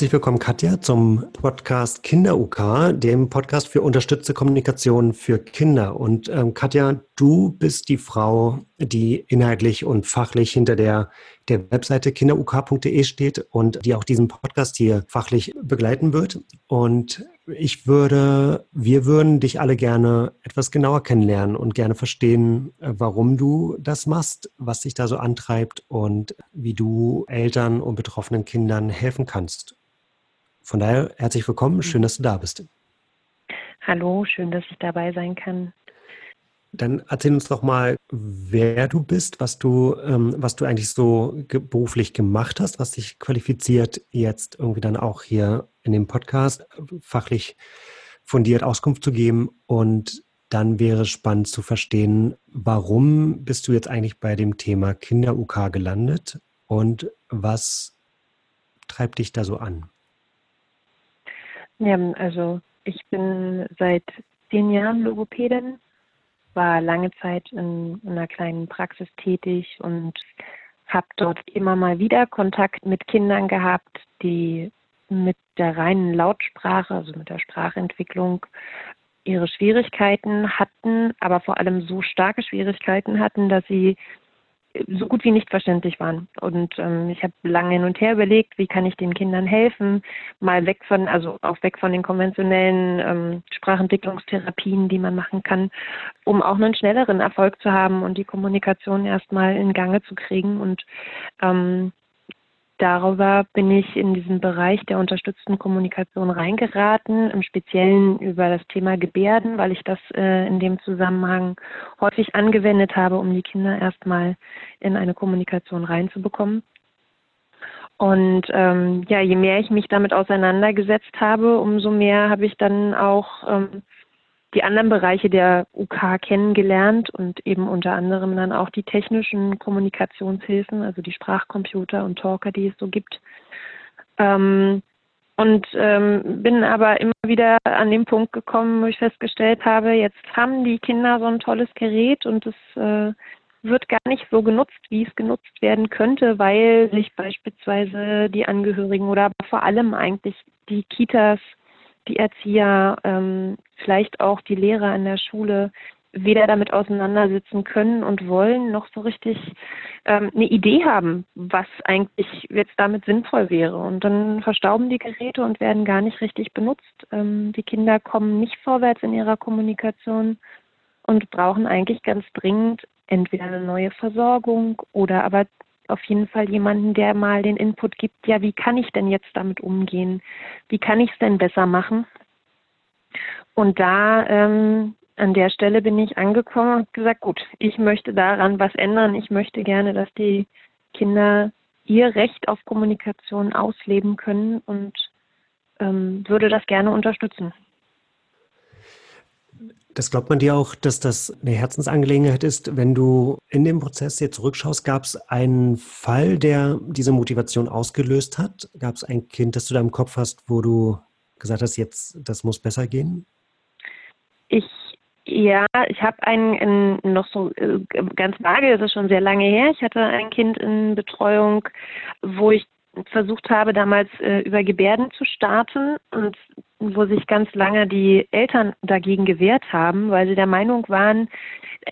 Herzlich willkommen, Katja, zum Podcast Kinder-UK, dem Podcast für unterstützte Kommunikation für Kinder. Und ähm, Katja, du bist die Frau, die inhaltlich und fachlich hinter der, der Webseite kinderuk.de steht und die auch diesen Podcast hier fachlich begleiten wird. Und ich würde, wir würden dich alle gerne etwas genauer kennenlernen und gerne verstehen, äh, warum du das machst, was dich da so antreibt und wie du Eltern und betroffenen Kindern helfen kannst. Von daher herzlich willkommen, schön, dass du da bist. Hallo, schön, dass ich dabei sein kann. Dann erzähl uns doch mal, wer du bist, was du, ähm, was du eigentlich so ge beruflich gemacht hast, was dich qualifiziert, jetzt irgendwie dann auch hier in dem Podcast fachlich fundiert Auskunft zu geben. Und dann wäre spannend zu verstehen, warum bist du jetzt eigentlich bei dem Thema Kinder-UK gelandet und was treibt dich da so an? Ja, also ich bin seit zehn Jahren Logopädin war lange Zeit in, in einer kleinen Praxis tätig und habe dort immer mal wieder Kontakt mit Kindern gehabt, die mit der reinen Lautsprache, also mit der Sprachentwicklung, ihre Schwierigkeiten hatten, aber vor allem so starke Schwierigkeiten hatten, dass sie so gut wie nicht verständlich waren. Und ähm, ich habe lange hin und her überlegt, wie kann ich den Kindern helfen, mal weg von, also auch weg von den konventionellen ähm, Sprachentwicklungstherapien, die man machen kann, um auch einen schnelleren Erfolg zu haben und die Kommunikation erstmal in Gange zu kriegen. Und ähm, darüber bin ich in diesen Bereich der unterstützten Kommunikation reingeraten, im Speziellen über das Thema Gebärden, weil ich das äh, in dem Zusammenhang häufig angewendet habe, um die Kinder erstmal in eine Kommunikation reinzubekommen. Und ähm, ja, je mehr ich mich damit auseinandergesetzt habe, umso mehr habe ich dann auch ähm, die anderen Bereiche der UK kennengelernt und eben unter anderem dann auch die technischen Kommunikationshilfen, also die Sprachcomputer und Talker, die es so gibt. Ähm, und ähm, bin aber immer wieder an den Punkt gekommen, wo ich festgestellt habe, jetzt haben die Kinder so ein tolles Gerät und es äh, wird gar nicht so genutzt, wie es genutzt werden könnte, weil sich beispielsweise die Angehörigen oder vor allem eigentlich die Kitas die Erzieher, ähm, vielleicht auch die Lehrer an der Schule weder damit auseinandersetzen können und wollen, noch so richtig ähm, eine Idee haben, was eigentlich jetzt damit sinnvoll wäre. Und dann verstauben die Geräte und werden gar nicht richtig benutzt. Ähm, die Kinder kommen nicht vorwärts in ihrer Kommunikation und brauchen eigentlich ganz dringend entweder eine neue Versorgung oder aber auf jeden Fall jemanden, der mal den Input gibt, ja, wie kann ich denn jetzt damit umgehen? Wie kann ich es denn besser machen? Und da ähm, an der Stelle bin ich angekommen und gesagt, gut, ich möchte daran was ändern. Ich möchte gerne, dass die Kinder ihr Recht auf Kommunikation ausleben können und ähm, würde das gerne unterstützen. Das glaubt man dir auch, dass das eine Herzensangelegenheit ist. Wenn du in dem Prozess jetzt zurückschaust, gab es einen Fall, der diese Motivation ausgelöst hat? Gab es ein Kind, das du da im Kopf hast, wo du gesagt hast, jetzt, das muss besser gehen? Ich, ja, ich habe einen, noch so äh, ganz vage, das ist schon sehr lange her. Ich hatte ein Kind in Betreuung, wo ich versucht habe, damals äh, über Gebärden zu starten und wo sich ganz lange die Eltern dagegen gewehrt haben, weil sie der Meinung waren,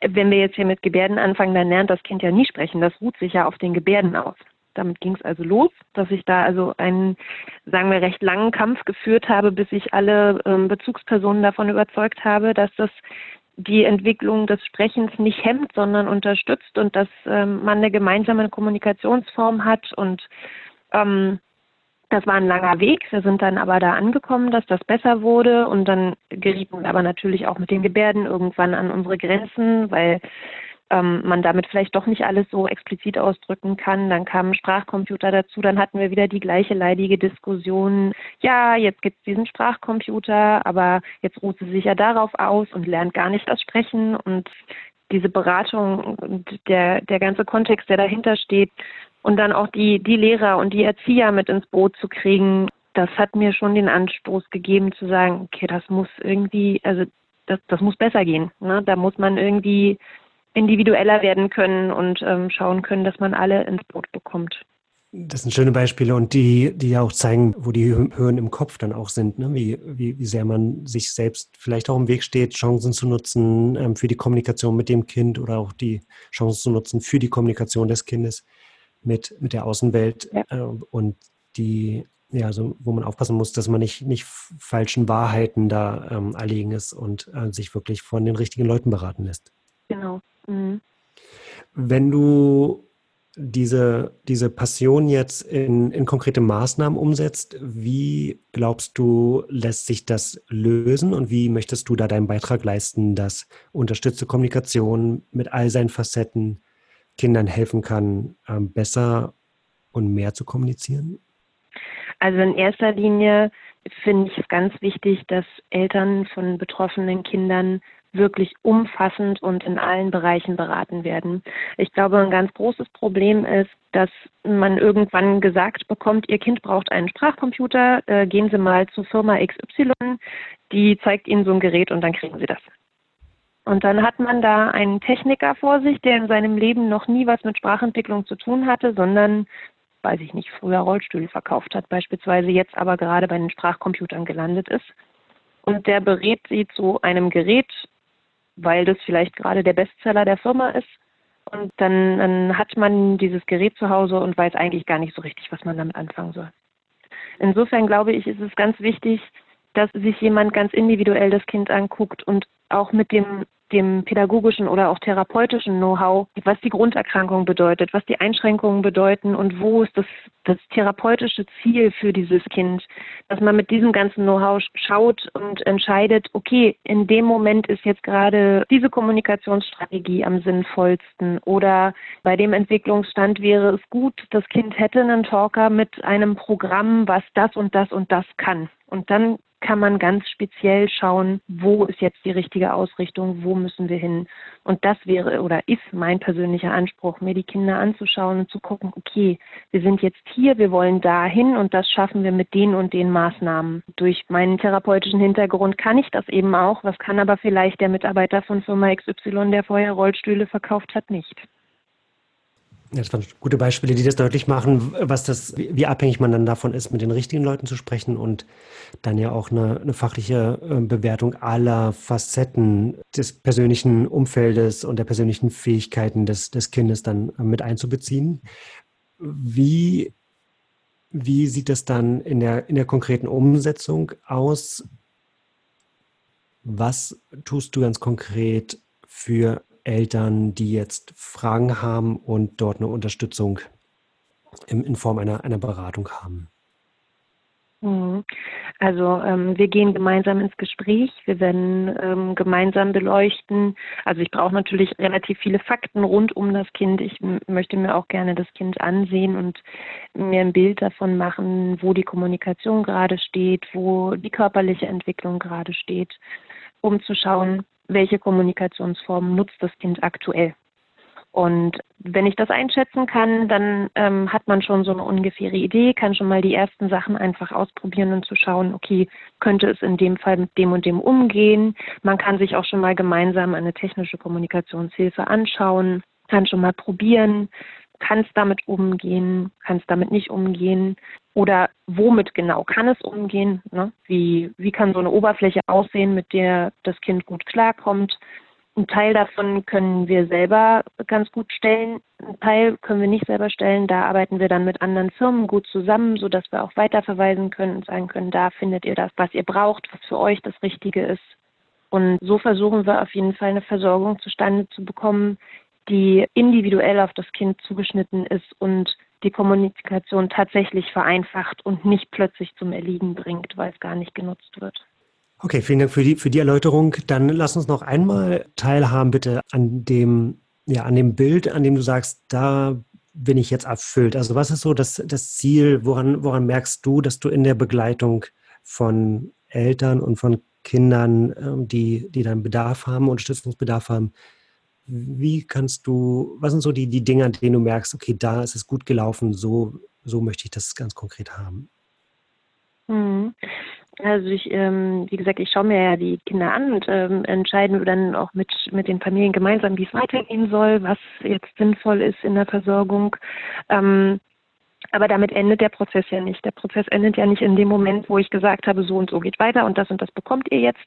äh, wenn wir jetzt hier mit Gebärden anfangen, dann lernt das Kind ja nie sprechen. Das ruht sich ja auf den Gebärden aus. Damit ging es also los, dass ich da also einen, sagen wir, recht langen Kampf geführt habe, bis ich alle ähm, Bezugspersonen davon überzeugt habe, dass das die Entwicklung des Sprechens nicht hemmt, sondern unterstützt und dass ähm, man eine gemeinsame Kommunikationsform hat und ähm, das war ein langer Weg. Wir sind dann aber da angekommen, dass das besser wurde und dann gerieten wir aber natürlich auch mit den Gebärden irgendwann an unsere Grenzen, weil ähm, man damit vielleicht doch nicht alles so explizit ausdrücken kann. Dann kamen Sprachcomputer dazu, dann hatten wir wieder die gleiche leidige Diskussion. Ja, jetzt gibt es diesen Sprachcomputer, aber jetzt ruht sie sich ja darauf aus und lernt gar nicht das Sprechen und diese Beratung und der, der ganze Kontext, der dahinter steht, und dann auch die, die Lehrer und die Erzieher mit ins Boot zu kriegen, das hat mir schon den Anstoß gegeben zu sagen, okay, das muss irgendwie, also das, das muss besser gehen. Ne? Da muss man irgendwie individueller werden können und ähm, schauen können, dass man alle ins Boot bekommt. Das sind schöne Beispiele und die, die ja auch zeigen, wo die Höhen im Kopf dann auch sind, ne? wie, wie, wie sehr man sich selbst vielleicht auch im Weg steht, Chancen zu nutzen ähm, für die Kommunikation mit dem Kind oder auch die Chancen zu nutzen für die Kommunikation des Kindes mit, mit der Außenwelt ja. äh, und die, ja, so, wo man aufpassen muss, dass man nicht, nicht falschen Wahrheiten da ähm, erlegen ist und äh, sich wirklich von den richtigen Leuten beraten lässt. Genau. Mhm. Wenn du diese, diese Passion jetzt in, in konkrete Maßnahmen umsetzt, wie glaubst du, lässt sich das lösen und wie möchtest du da deinen Beitrag leisten, dass unterstützte Kommunikation mit all seinen Facetten Kindern helfen kann, ähm, besser und mehr zu kommunizieren? Also in erster Linie finde ich es ganz wichtig, dass Eltern von betroffenen Kindern wirklich umfassend und in allen Bereichen beraten werden. Ich glaube, ein ganz großes Problem ist, dass man irgendwann gesagt bekommt, Ihr Kind braucht einen Sprachcomputer, äh, gehen Sie mal zur Firma XY, die zeigt Ihnen so ein Gerät und dann kriegen Sie das. Und dann hat man da einen Techniker vor sich, der in seinem Leben noch nie was mit Sprachentwicklung zu tun hatte, sondern weiß ich nicht, früher Rollstühle verkauft hat, beispielsweise jetzt aber gerade bei den Sprachcomputern gelandet ist. Und der berät sie zu einem Gerät, weil das vielleicht gerade der Bestseller der Firma ist. Und dann, dann hat man dieses Gerät zu Hause und weiß eigentlich gar nicht so richtig, was man damit anfangen soll. Insofern glaube ich, ist es ganz wichtig, dass sich jemand ganz individuell das Kind anguckt und auch mit dem dem pädagogischen oder auch therapeutischen Know-how, was die Grunderkrankung bedeutet, was die Einschränkungen bedeuten und wo ist das, das therapeutische Ziel für dieses Kind, dass man mit diesem ganzen Know-how schaut und entscheidet, okay, in dem Moment ist jetzt gerade diese Kommunikationsstrategie am sinnvollsten oder bei dem Entwicklungsstand wäre es gut, das Kind hätte einen Talker mit einem Programm, was das und das und das kann. Und dann kann man ganz speziell schauen, wo ist jetzt die richtige Ausrichtung, wo müssen wir hin. Und das wäre oder ist mein persönlicher Anspruch, mir die Kinder anzuschauen und zu gucken, okay, wir sind jetzt hier, wir wollen dahin und das schaffen wir mit den und den Maßnahmen. Durch meinen therapeutischen Hintergrund kann ich das eben auch, was kann aber vielleicht der Mitarbeiter von Firma XY, der vorher Rollstühle verkauft hat, nicht. Das waren gute Beispiele, die das deutlich machen, was das, wie abhängig man dann davon ist, mit den richtigen Leuten zu sprechen und dann ja auch eine, eine fachliche äh, Bewertung aller Facetten des persönlichen Umfeldes und der persönlichen Fähigkeiten des, des Kindes dann mit einzubeziehen. Wie, wie sieht das dann in der, in der konkreten Umsetzung aus? Was tust du ganz konkret für Eltern, die jetzt Fragen haben und dort eine Unterstützung in, in Form einer, einer Beratung haben? Mhm. Also ähm, wir gehen gemeinsam ins Gespräch, wir werden ähm, gemeinsam beleuchten. Also ich brauche natürlich relativ viele Fakten rund um das Kind. Ich möchte mir auch gerne das Kind ansehen und mir ein Bild davon machen, wo die Kommunikation gerade steht, wo die körperliche Entwicklung gerade steht, um zu schauen, welche Kommunikationsform nutzt das Kind aktuell. Und wenn ich das einschätzen kann, dann ähm, hat man schon so eine ungefähre Idee, kann schon mal die ersten Sachen einfach ausprobieren und zu schauen, okay, könnte es in dem Fall mit dem und dem umgehen. Man kann sich auch schon mal gemeinsam eine technische Kommunikationshilfe anschauen, kann schon mal probieren, kann es damit umgehen, kann es damit nicht umgehen oder womit genau kann es umgehen? Ne? Wie, wie kann so eine Oberfläche aussehen, mit der das Kind gut klarkommt? Ein Teil davon können wir selber ganz gut stellen, ein Teil können wir nicht selber stellen. Da arbeiten wir dann mit anderen Firmen gut zusammen, sodass wir auch weiterverweisen können und sagen können, da findet ihr das, was ihr braucht, was für euch das Richtige ist. Und so versuchen wir auf jeden Fall eine Versorgung zustande zu bekommen, die individuell auf das Kind zugeschnitten ist und die Kommunikation tatsächlich vereinfacht und nicht plötzlich zum Erliegen bringt, weil es gar nicht genutzt wird. Okay, vielen Dank für die, für die Erläuterung. Dann lass uns noch einmal teilhaben, bitte, an dem, ja, an dem Bild, an dem du sagst, da bin ich jetzt erfüllt. Also was ist so das, das Ziel, woran, woran merkst du, dass du in der Begleitung von Eltern und von Kindern, ähm, die, die dann Bedarf haben, Unterstützungsbedarf haben, wie kannst du, was sind so die, die Dinge, an denen du merkst, okay, da ist es gut gelaufen, so, so möchte ich das ganz konkret haben? Mhm. Also ich, ähm, wie gesagt, ich schaue mir ja die Kinder an und ähm, entscheiden dann auch mit, mit den Familien gemeinsam, wie es weitergehen soll, was jetzt sinnvoll ist in der Versorgung. Ähm, Aber damit endet der Prozess ja nicht. Der Prozess endet ja nicht in dem Moment, wo ich gesagt habe, so und so geht weiter und das und das bekommt ihr jetzt,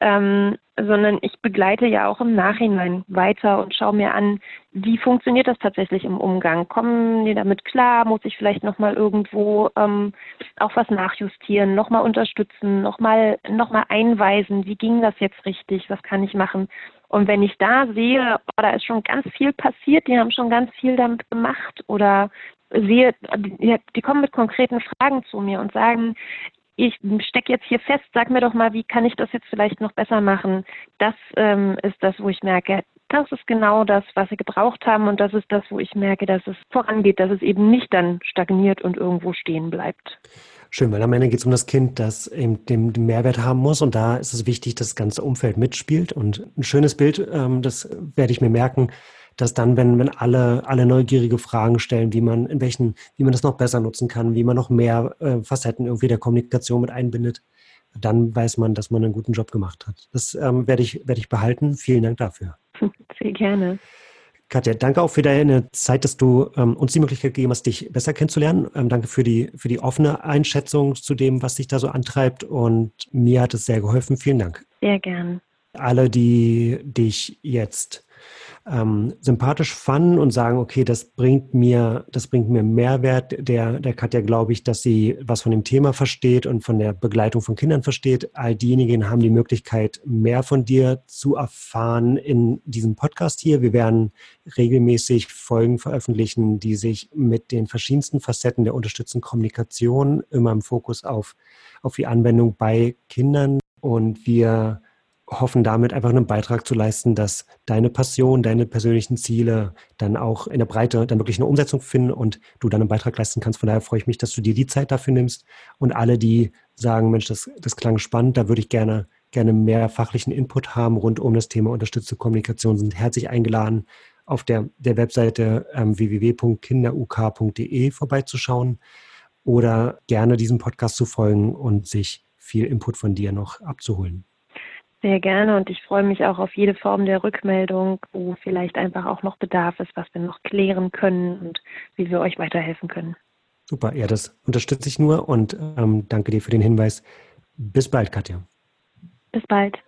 ähm, sondern ich begleite ja auch im Nachhinein weiter und schaue mir an, wie funktioniert das tatsächlich im Umgang? Kommen die damit klar? Muss ich vielleicht nochmal irgendwo ähm, auch was nachjustieren, nochmal unterstützen, nochmal noch mal einweisen, wie ging das jetzt richtig, was kann ich machen? Und wenn ich da sehe, oh, da ist schon ganz viel passiert, die haben schon ganz viel damit gemacht oder sehe, die, die kommen mit konkreten Fragen zu mir und sagen, ich stecke jetzt hier fest, sag mir doch mal, wie kann ich das jetzt vielleicht noch besser machen? Das ähm, ist das, wo ich merke, das ist genau das, was sie gebraucht haben und das ist das, wo ich merke, dass es vorangeht, dass es eben nicht dann stagniert und irgendwo stehen bleibt. Schön, weil am Ende geht es um das Kind, das eben den, Mehrwert haben muss. Und da ist es wichtig, dass das ganze Umfeld mitspielt. Und ein schönes Bild, ähm, das werde ich mir merken, dass dann, wenn, wenn alle, alle neugierige Fragen stellen, wie man, in welchen, wie man das noch besser nutzen kann, wie man noch mehr äh, Facetten irgendwie der Kommunikation mit einbindet, dann weiß man, dass man einen guten Job gemacht hat. Das ähm, werde ich, werde ich behalten. Vielen Dank dafür. Sehr gerne. Katja, danke auch für deine Zeit, dass du ähm, uns die Möglichkeit gegeben hast, dich besser kennenzulernen. Ähm, danke für die, für die offene Einschätzung zu dem, was dich da so antreibt. Und mir hat es sehr geholfen. Vielen Dank. Sehr gern. Alle, die dich jetzt ähm, sympathisch fanden und sagen, okay, das bringt mir, das bringt mir Mehrwert. Der, der Katja glaube ich, dass sie was von dem Thema versteht und von der Begleitung von Kindern versteht. All diejenigen haben die Möglichkeit, mehr von dir zu erfahren in diesem Podcast hier. Wir werden regelmäßig Folgen veröffentlichen, die sich mit den verschiedensten Facetten der unterstützenden Kommunikation immer im Fokus auf, auf die Anwendung bei Kindern und wir hoffen damit einfach einen Beitrag zu leisten, dass deine Passion, deine persönlichen Ziele dann auch in der Breite dann wirklich eine Umsetzung finden und du dann einen Beitrag leisten kannst. Von daher freue ich mich, dass du dir die Zeit dafür nimmst. Und alle, die sagen, Mensch, das, das klang spannend, da würde ich gerne, gerne mehr fachlichen Input haben rund um das Thema unterstützte Kommunikation, sind herzlich eingeladen, auf der, der Webseite ähm, www.kinderuk.de vorbeizuschauen oder gerne diesem Podcast zu folgen und sich viel Input von dir noch abzuholen. Sehr gerne und ich freue mich auch auf jede Form der Rückmeldung, wo vielleicht einfach auch noch Bedarf ist, was wir noch klären können und wie wir euch weiterhelfen können. Super, ja, das unterstütze ich nur und ähm, danke dir für den Hinweis. Bis bald, Katja. Bis bald.